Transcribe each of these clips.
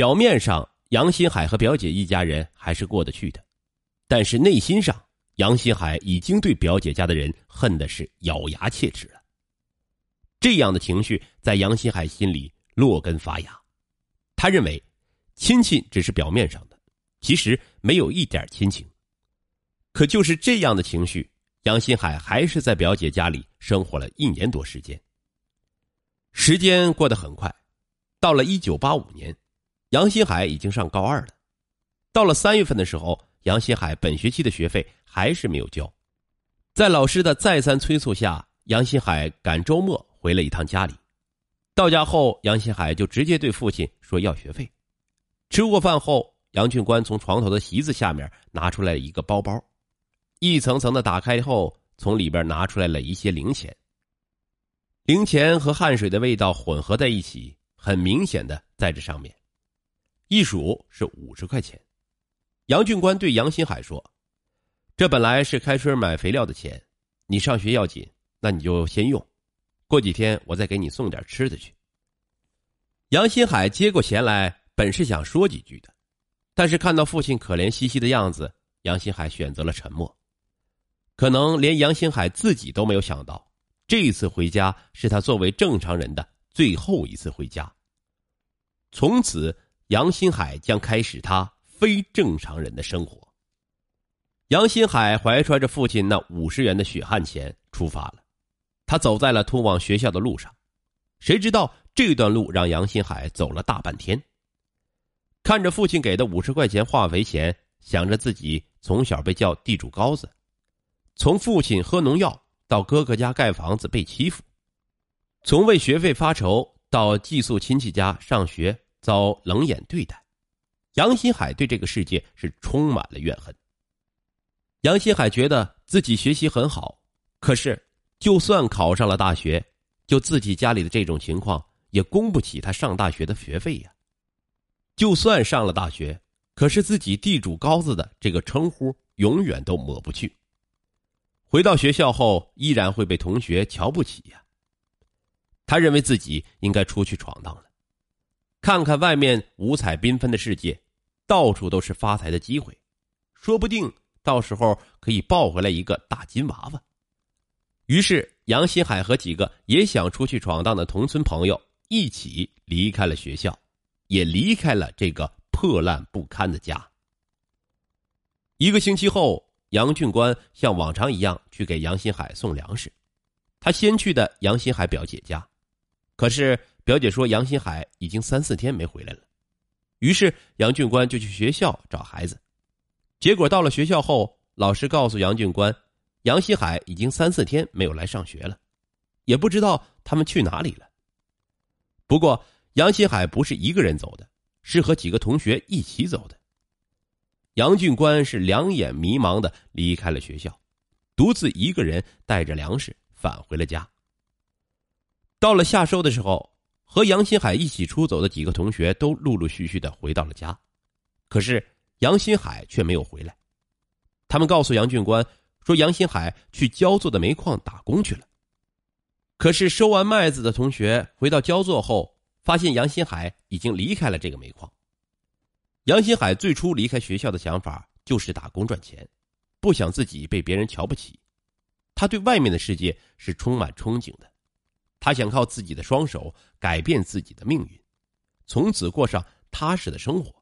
表面上，杨新海和表姐一家人还是过得去的，但是内心上，杨新海已经对表姐家的人恨的是咬牙切齿了。这样的情绪在杨新海心里落根发芽，他认为，亲戚只是表面上的，其实没有一点亲情。可就是这样的情绪，杨新海还是在表姐家里生活了一年多时间。时间过得很快，到了一九八五年。杨新海已经上高二了，到了三月份的时候，杨新海本学期的学费还是没有交。在老师的再三催促下，杨新海赶周末回了一趟家里。到家后，杨新海就直接对父亲说要学费。吃过饭后，杨俊官从床头的席子下面拿出来一个包包，一层层的打开后，从里边拿出来了一些零钱。零钱和汗水的味道混合在一起，很明显的在这上面。一数是五十块钱，杨俊官对杨新海说：“这本来是开春买肥料的钱，你上学要紧，那你就先用，过几天我再给你送点吃的去。”杨新海接过钱来，本是想说几句的，但是看到父亲可怜兮兮的样子，杨新海选择了沉默。可能连杨新海自己都没有想到，这一次回家是他作为正常人的最后一次回家，从此。杨新海将开始他非正常人的生活。杨新海怀揣着父亲那五十元的血汗钱出发了，他走在了通往学校的路上，谁知道这段路让杨新海走了大半天。看着父亲给的五十块钱化肥钱，想着自己从小被叫地主羔子，从父亲喝农药到哥哥家盖房子被欺负，从为学费发愁到寄宿亲戚家上学。遭冷眼对待，杨新海对这个世界是充满了怨恨。杨新海觉得自己学习很好，可是就算考上了大学，就自己家里的这种情况，也供不起他上大学的学费呀。就算上了大学，可是自己地主高子的这个称呼永远都抹不去。回到学校后，依然会被同学瞧不起呀。他认为自己应该出去闯荡了。看看外面五彩缤纷的世界，到处都是发财的机会，说不定到时候可以抱回来一个大金娃娃。于是，杨新海和几个也想出去闯荡的同村朋友一起离开了学校，也离开了这个破烂不堪的家。一个星期后，杨俊官像往常一样去给杨新海送粮食。他先去的杨新海表姐家，可是。表姐说：“杨新海已经三四天没回来了。”于是杨俊官就去学校找孩子。结果到了学校后，老师告诉杨俊官：“杨新海已经三四天没有来上学了，也不知道他们去哪里了。”不过杨新海不是一个人走的，是和几个同学一起走的。杨俊官是两眼迷茫的离开了学校，独自一个人带着粮食返回了家。到了夏收的时候。和杨新海一起出走的几个同学都陆陆续续的回到了家，可是杨新海却没有回来。他们告诉杨俊官说，杨新海去焦作的煤矿打工去了。可是收完麦子的同学回到焦作后，发现杨新海已经离开了这个煤矿。杨新海最初离开学校的想法就是打工赚钱，不想自己被别人瞧不起。他对外面的世界是充满憧憬的。他想靠自己的双手改变自己的命运，从此过上踏实的生活。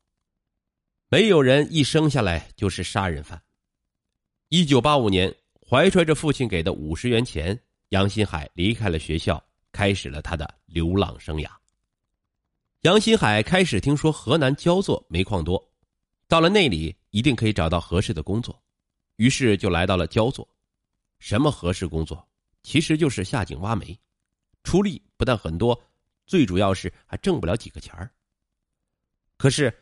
没有人一生下来就是杀人犯。一九八五年，怀揣着父亲给的五十元钱，杨新海离开了学校，开始了他的流浪生涯。杨新海开始听说河南焦作煤矿多，到了那里一定可以找到合适的工作，于是就来到了焦作。什么合适工作？其实就是下井挖煤。出力不但很多，最主要是还挣不了几个钱儿。可是，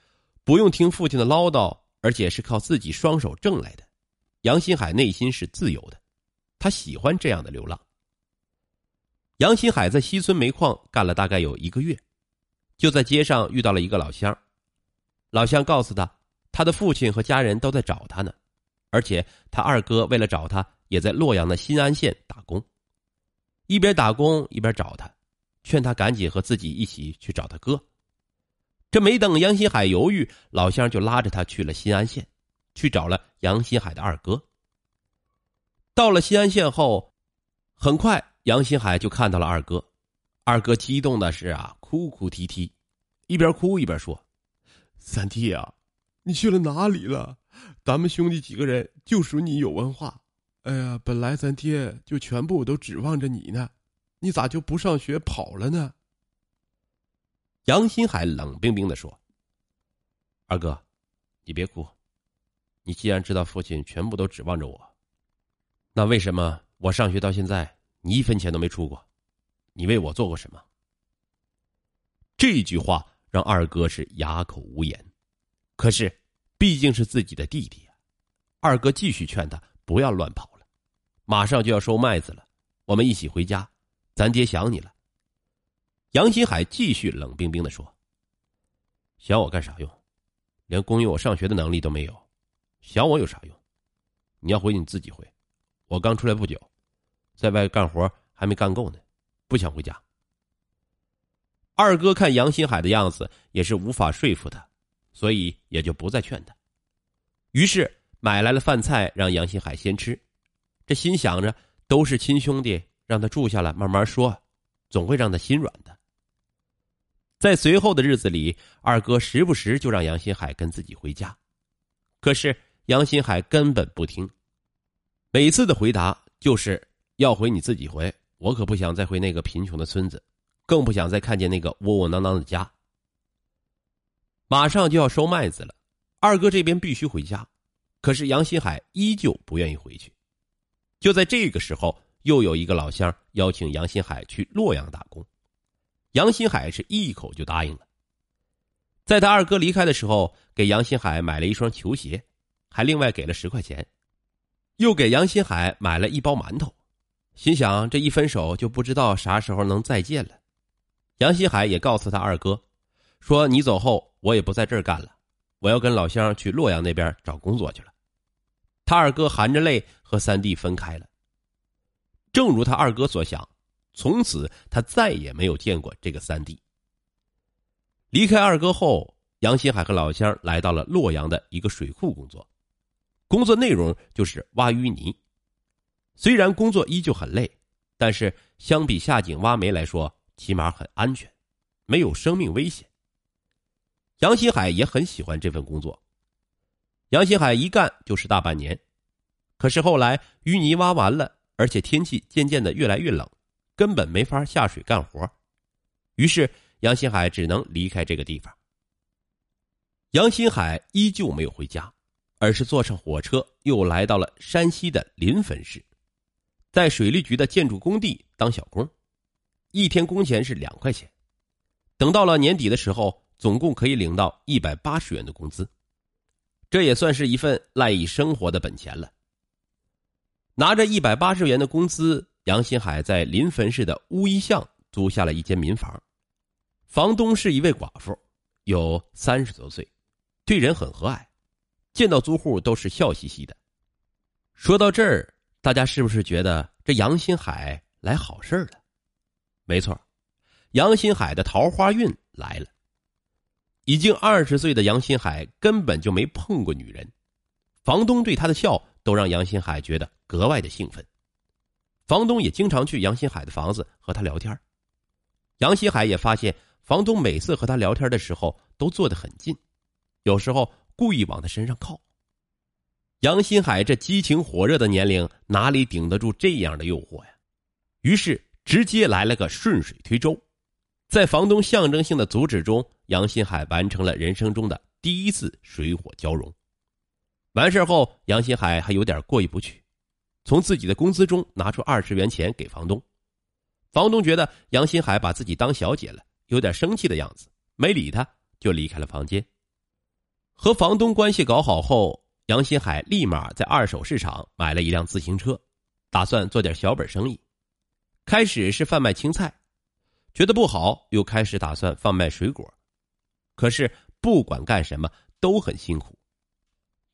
不用听父亲的唠叨，而且是靠自己双手挣来的，杨新海内心是自由的，他喜欢这样的流浪。杨新海在西村煤矿干了大概有一个月，就在街上遇到了一个老乡，老乡告诉他，他的父亲和家人都在找他呢，而且他二哥为了找他，也在洛阳的新安县打工。一边打工一边找他，劝他赶紧和自己一起去找他哥。这没等杨新海犹豫，老乡就拉着他去了新安县，去找了杨新海的二哥。到了新安县后，很快杨新海就看到了二哥，二哥激动的是啊，哭哭啼啼，一边哭一边说：“三弟啊，你去了哪里了？咱们兄弟几个人就属你有文化。哎呀，本来咱爹就全部都指望着你呢，你咋就不上学跑了呢？”杨新海冷冰冰的说：“二哥，你别哭。你既然知道父亲全部都指望着我，那为什么我上学到现在你一分钱都没出过？你为我做过什么？”这句话让二哥是哑口无言。可是，毕竟是自己的弟弟啊，二哥继续劝他不要乱跑。马上就要收麦子了，我们一起回家，咱爹想你了。杨新海继续冷冰冰的说：“想我干啥用？连供应我上学的能力都没有，想我有啥用？你要回你自己回。我刚出来不久，在外干活还没干够呢，不想回家。”二哥看杨新海的样子，也是无法说服他，所以也就不再劝他。于是买来了饭菜，让杨新海先吃。这心想着都是亲兄弟，让他住下来慢慢说，总会让他心软的。在随后的日子里，二哥时不时就让杨新海跟自己回家，可是杨新海根本不听，每次的回答就是要回你自己回，我可不想再回那个贫穷的村子，更不想再看见那个窝窝囊囊的家。马上就要收麦子了，二哥这边必须回家，可是杨新海依旧不愿意回去。就在这个时候，又有一个老乡邀请杨新海去洛阳打工。杨新海是一口就答应了。在他二哥离开的时候，给杨新海买了一双球鞋，还另外给了十块钱，又给杨新海买了一包馒头，心想这一分手就不知道啥时候能再见了。杨新海也告诉他二哥，说你走后我也不在这儿干了，我要跟老乡去洛阳那边找工作去了。他二哥含着泪和三弟分开了。正如他二哥所想。从此，他再也没有见过这个三弟。离开二哥后，杨新海和老乡来到了洛阳的一个水库工作，工作内容就是挖淤泥。虽然工作依旧很累，但是相比下井挖煤来说，起码很安全，没有生命危险。杨新海也很喜欢这份工作。杨新海一干就是大半年，可是后来淤泥挖完了，而且天气渐渐的越来越冷。根本没法下水干活，于是杨新海只能离开这个地方。杨新海依旧没有回家，而是坐上火车又来到了山西的临汾市，在水利局的建筑工地当小工，一天工钱是两块钱。等到了年底的时候，总共可以领到一百八十元的工资，这也算是一份赖以生活的本钱了。拿着一百八十元的工资。杨新海在临汾市的乌衣巷租下了一间民房，房东是一位寡妇，有三十多岁，对人很和蔼，见到租户都是笑嘻嘻的。说到这儿，大家是不是觉得这杨新海来好事了？没错，杨新海的桃花运来了。已经二十岁的杨新海根本就没碰过女人，房东对他的笑都让杨新海觉得格外的兴奋。房东也经常去杨新海的房子和他聊天杨新海也发现，房东每次和他聊天的时候都坐得很近，有时候故意往他身上靠。杨新海这激情火热的年龄哪里顶得住这样的诱惑呀？于是直接来了个顺水推舟，在房东象征性的阻止中，杨新海完成了人生中的第一次水火交融。完事后，杨新海还有点过意不去。从自己的工资中拿出二十元钱给房东，房东觉得杨新海把自己当小姐了，有点生气的样子，没理他，就离开了房间。和房东关系搞好后，杨新海立马在二手市场买了一辆自行车，打算做点小本生意。开始是贩卖青菜，觉得不好，又开始打算贩卖水果。可是不管干什么都很辛苦，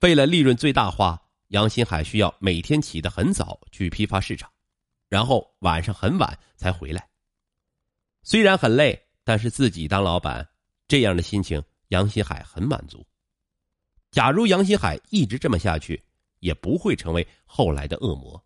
为了利润最大化。杨新海需要每天起得很早去批发市场，然后晚上很晚才回来。虽然很累，但是自己当老板，这样的心情杨新海很满足。假如杨新海一直这么下去，也不会成为后来的恶魔。